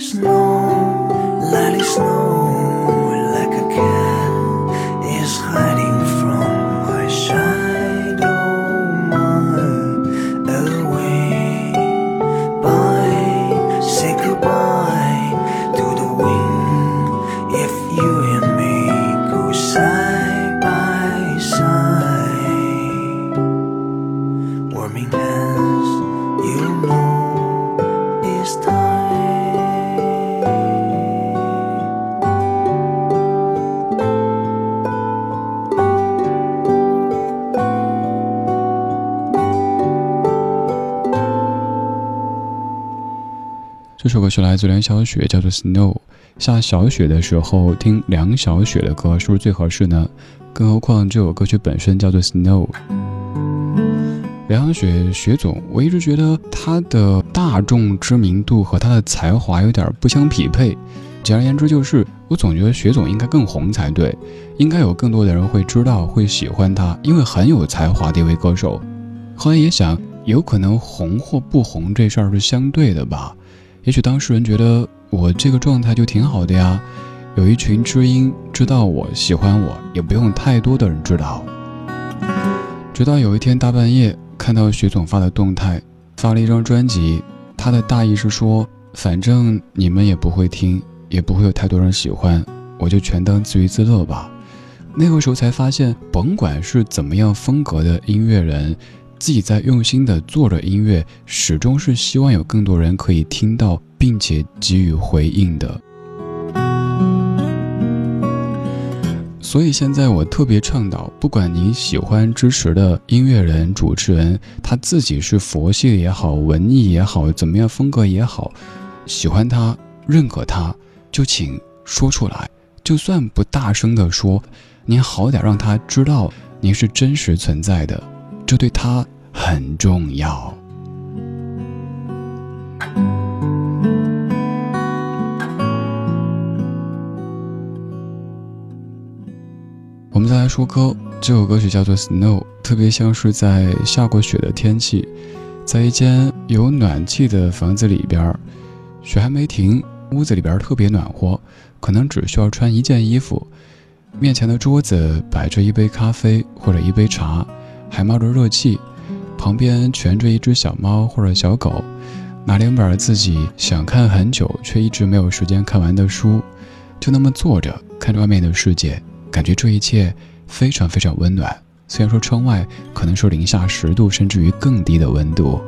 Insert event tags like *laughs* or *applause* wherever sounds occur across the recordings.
Snow, lolly snow. 这首歌是来自梁小雪，叫做《Snow》。下小雪的时候听梁小雪的歌，是不是最合适呢？更何况这首歌曲本身叫做《Snow》。梁小雪，雪总，我一直觉得她的大众知名度和她的才华有点不相匹配。简而言之，就是我总觉得雪总应该更红才对，应该有更多的人会知道、会喜欢她，因为很有才华的一位歌手。后来也想，有可能红或不红这事儿是相对的吧。也许当事人觉得我这个状态就挺好的呀，有一群知音知道我喜欢我，也不用太多的人知道。直到有一天大半夜看到徐总发的动态，发了一张专辑，他的大意是说，反正你们也不会听，也不会有太多人喜欢，我就全当自娱自乐吧。那个时候才发现，甭管是怎么样风格的音乐人。自己在用心的做着音乐，始终是希望有更多人可以听到，并且给予回应的。所以现在我特别倡导，不管你喜欢支持的音乐人、主持人，他自己是佛系也好，文艺也好，怎么样风格也好，喜欢他、认可他，就请说出来，就算不大声的说，您好歹让他知道您是真实存在的。这对他很重要。我们再来说歌这首歌曲叫做 snow 特别像是在下过雪的天气在一间有暖气的房子里边雪还没停屋子里边特别暖和可能只需要穿一件衣服面前的桌子摆着一杯咖啡或者一杯茶还冒着热气，旁边蜷着一只小猫或者小狗，拿两本自己想看很久却一直没有时间看完的书，就那么坐着看着外面的世界。感觉这一切非常非常温暖，虽然说窗外可能是零下十度甚至于更低的温度，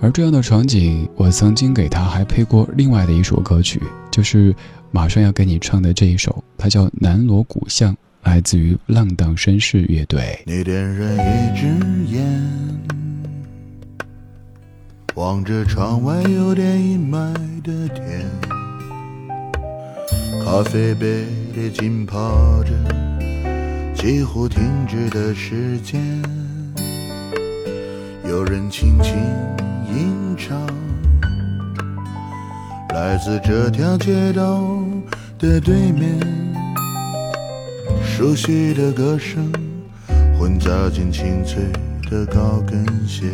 而这样的场景，我曾经给他还配过另外的一首歌曲，就是马上要给你唱的这一首，它叫《南锣鼓巷》，来自于浪荡绅士乐队。你点燃一支烟，望着窗外有点阴霾的天。咖啡杯里浸泡着几乎停止的时间，有人轻轻吟唱，来自这条街道的对面，熟悉的歌声混杂进清脆的高跟鞋，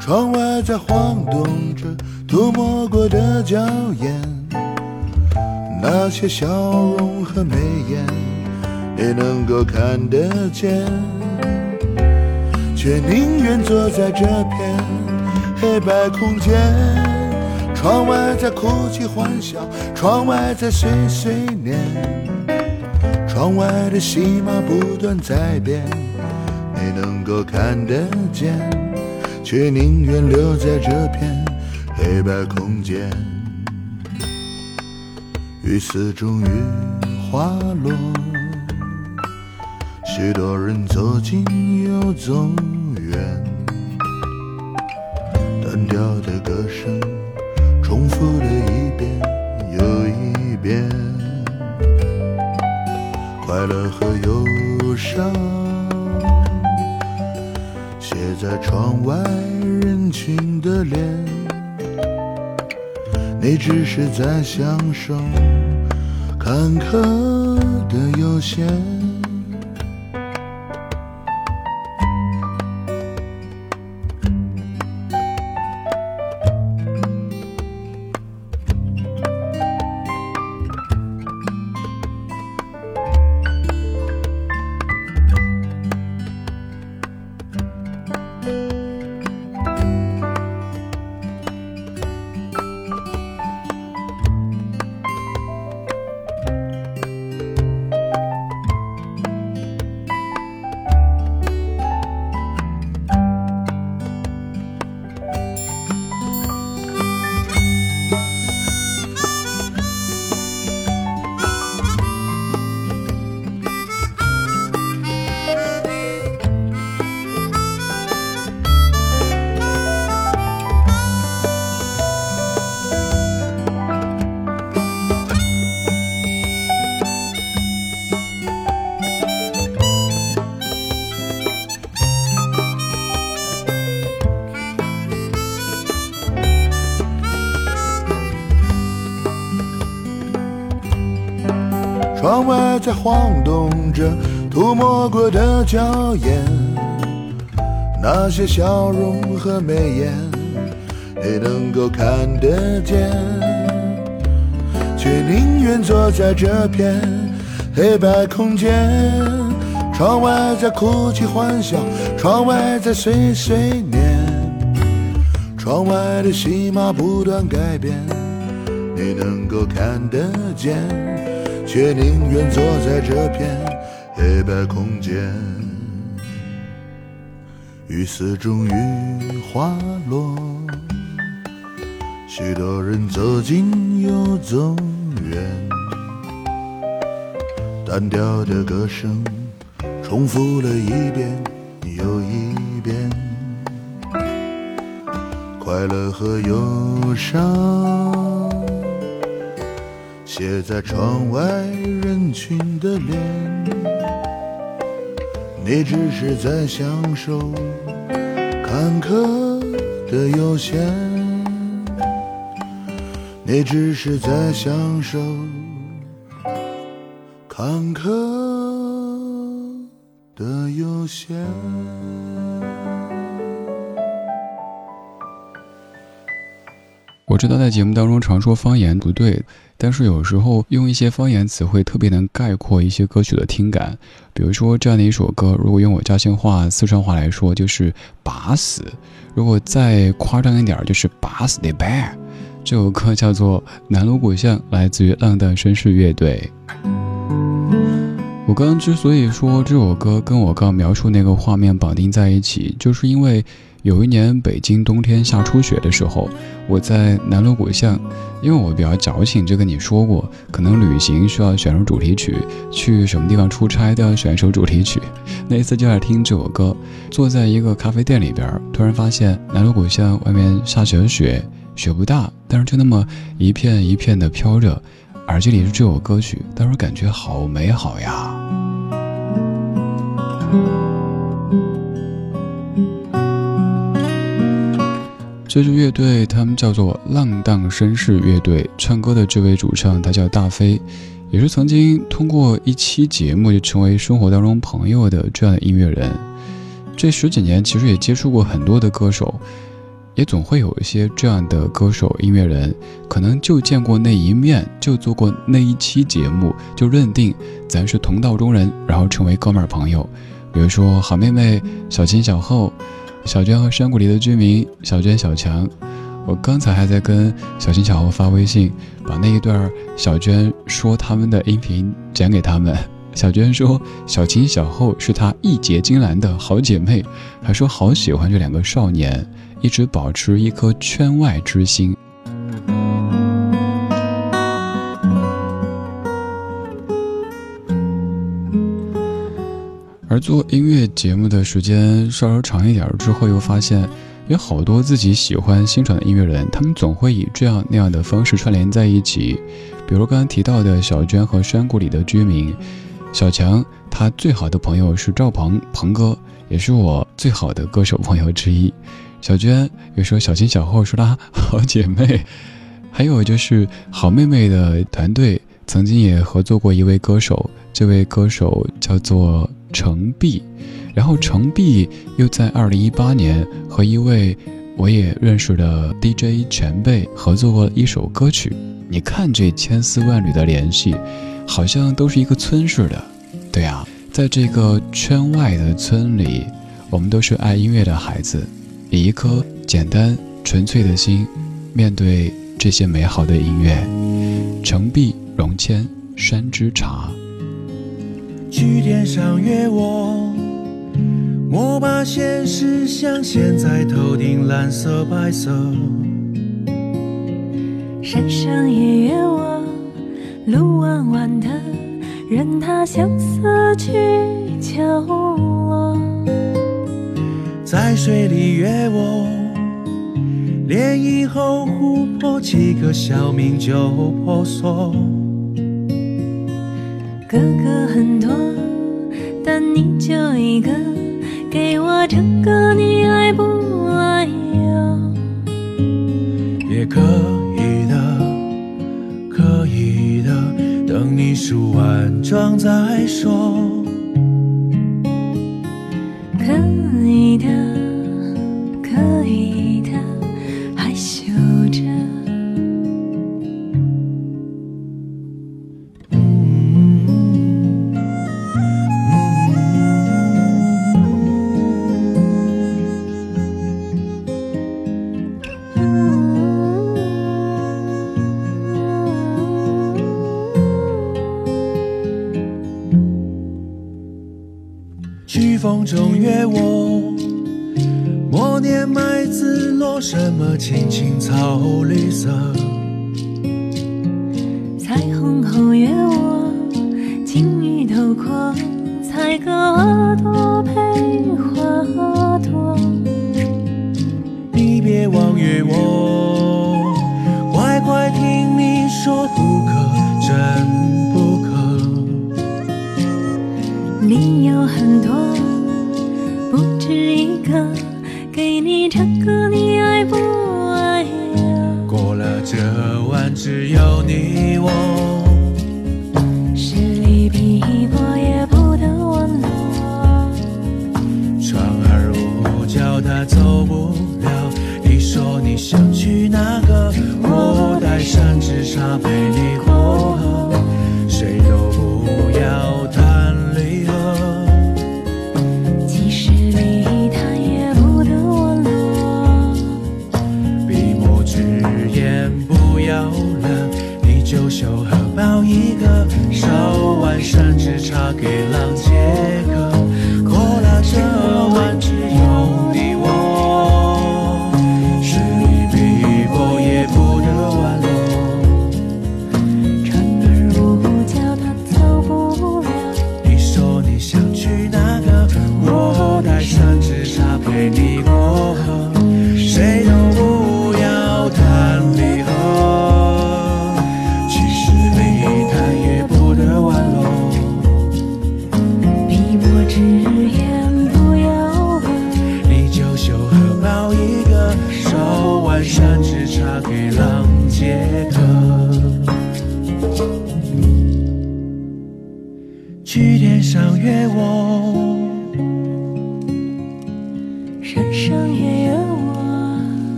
窗外在晃动着涂抹过的娇艳。那些笑容和眉眼，你能够看得见，却宁愿坐在这片黑白空间。窗外在哭泣欢笑，窗外在碎碎念，窗外的戏码不断在变，你能够看得见，却宁愿留在这片黑白空间。雨丝终于滑落，许多人走近又走远，单调的歌声重复了一遍又一遍，快乐和忧伤写在窗外人群的脸。你只是在享受坎坷的悠闲。在晃动着涂抹过的娇艳，那些笑容和眉眼，你能够看得见，却宁愿坐在这片黑白空间。窗外在哭泣欢笑，窗外在碎碎念，窗外的戏码不断改变，你能够看得见。却宁愿坐在这片黑白空间，雨丝终于滑落，许多人走近又走远，单调的歌声重复了一遍又一遍，快乐和忧伤。写在窗外人群的脸，你只是在享受坎坷的悠闲，你只是在享受坎坷的悠闲。我知道在节目当中常说方言不对，但是有时候用一些方言词汇特别能概括一些歌曲的听感。比如说这样的一首歌，如果用我家乡话、四川话来说，就是“把死”；如果再夸张一点，就是“把死的白”。这首歌叫做《南锣鼓巷》，来自于浪荡绅士乐队。我刚刚之所以说这首歌跟我刚描述那个画面绑定在一起，就是因为。有一年北京冬天下初雪的时候，我在南锣鼓巷，因为我比较矫情，就跟你说过，可能旅行需要选首主题曲，去什么地方出差都 *laughs* 要选首主题曲。那一次就在听这首歌，坐在一个咖啡店里边，突然发现南锣鼓巷外面下起了雪，雪不大，但是就那么一片一片的飘着，耳机里是这首歌曲，当时感觉好美好呀。这支乐队，他们叫做浪荡绅士乐队。唱歌的这位主唱，他叫大飞，也是曾经通过一期节目就成为生活当中朋友的这样的音乐人。这十几年，其实也接触过很多的歌手，也总会有一些这样的歌手、音乐人，可能就见过那一面，就做过那一期节目，就认定咱是同道中人，然后成为哥们儿朋友。比如说好妹妹小秦、小后。小娟和山谷里的居民，小娟、小强，我刚才还在跟小秦、小侯发微信，把那一段小娟说他们的音频剪给他们。*laughs* 小娟说，小秦、小后是她义结金兰的好姐妹，还说好喜欢这两个少年，一直保持一颗圈外之心。而做音乐节目的时间稍稍长一点之后，又发现有好多自己喜欢欣赏的音乐人，他们总会以这样那样的方式串联在一起。比如刚刚提到的小娟和山谷里的居民，小强他最好的朋友是赵鹏，鹏哥也是我最好的歌手朋友之一。小娟又说小金小后是她好姐妹，还有就是好妹妹的团队曾经也合作过一位歌手，这位歌手叫做。程璧，然后程璧又在二零一八年和一位我也认识的 DJ 前辈合作过一首歌曲。你看这千丝万缕的联系，好像都是一个村似的。对啊，在这个圈外的村里，我们都是爱音乐的孩子，以一颗简单纯粹的心，面对这些美好的音乐。程璧、荣谦、山之茶。去天上约我，莫把现实像现在头顶蓝色白色。山上也约我，路弯弯的，任它相思去角落。在水里约我，涟漪后湖泊几个小名就婆娑。哥哥很多，但你就一个，给我这个你爱不爱哟？也可以的，可以的，等你梳完妆再说。什么青青草绿色。彩虹后约我，晴雨透过，采个花朵配花朵。你别忘约我，乖乖听你说不可，真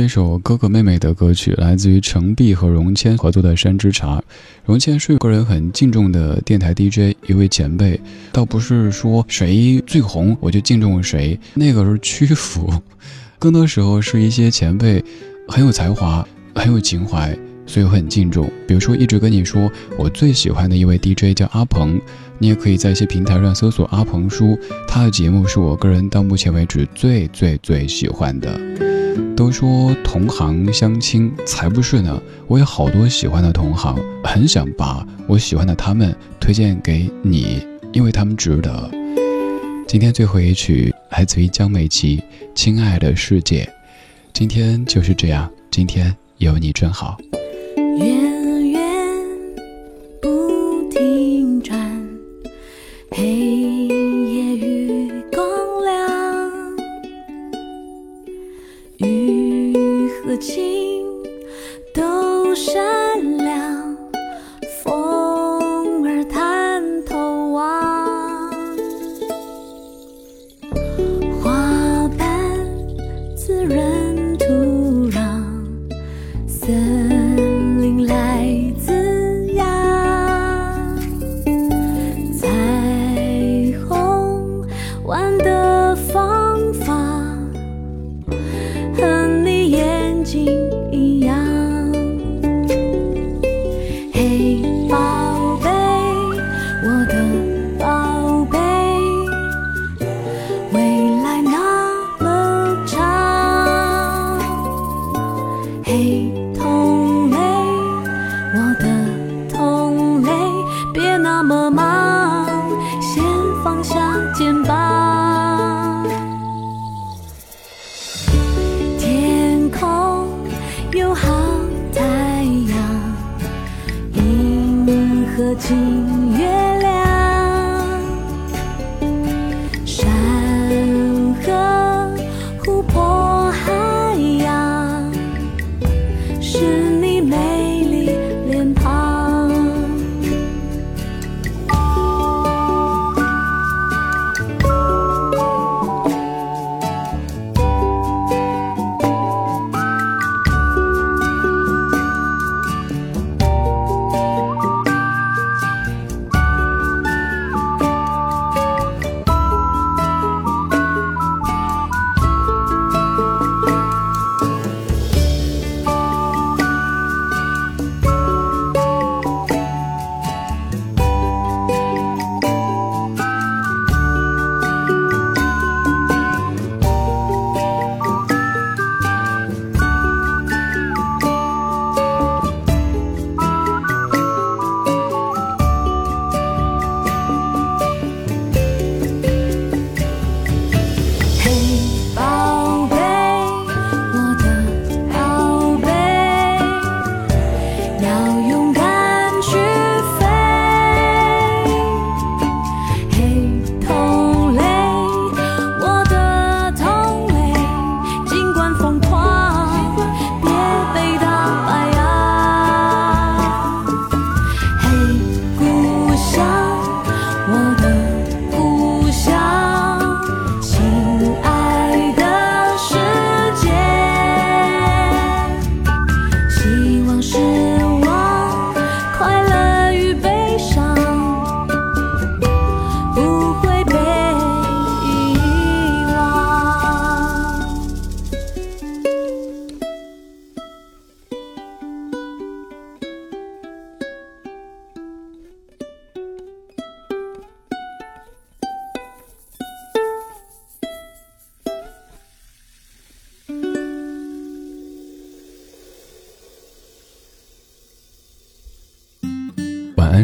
这首哥哥妹妹的歌曲，来自于程璧和荣谦合作的《山之茶》。荣谦是个人很敬重的电台 DJ，一位前辈，倒不是说谁最红我就敬重谁，那个是屈服，更多时候是一些前辈很有才华，很有情怀，所以我很敬重。比如说，一直跟你说我最喜欢的一位 DJ 叫阿鹏，你也可以在一些平台上搜索阿鹏叔，他的节目是我个人到目前为止最最最喜欢的。都说同行相亲，才不是呢！我有好多喜欢的同行，很想把我喜欢的他们推荐给你，因为他们值得。今天最后一曲来自于江美琪，《亲爱的世界》。今天就是这样，今天有你真好。银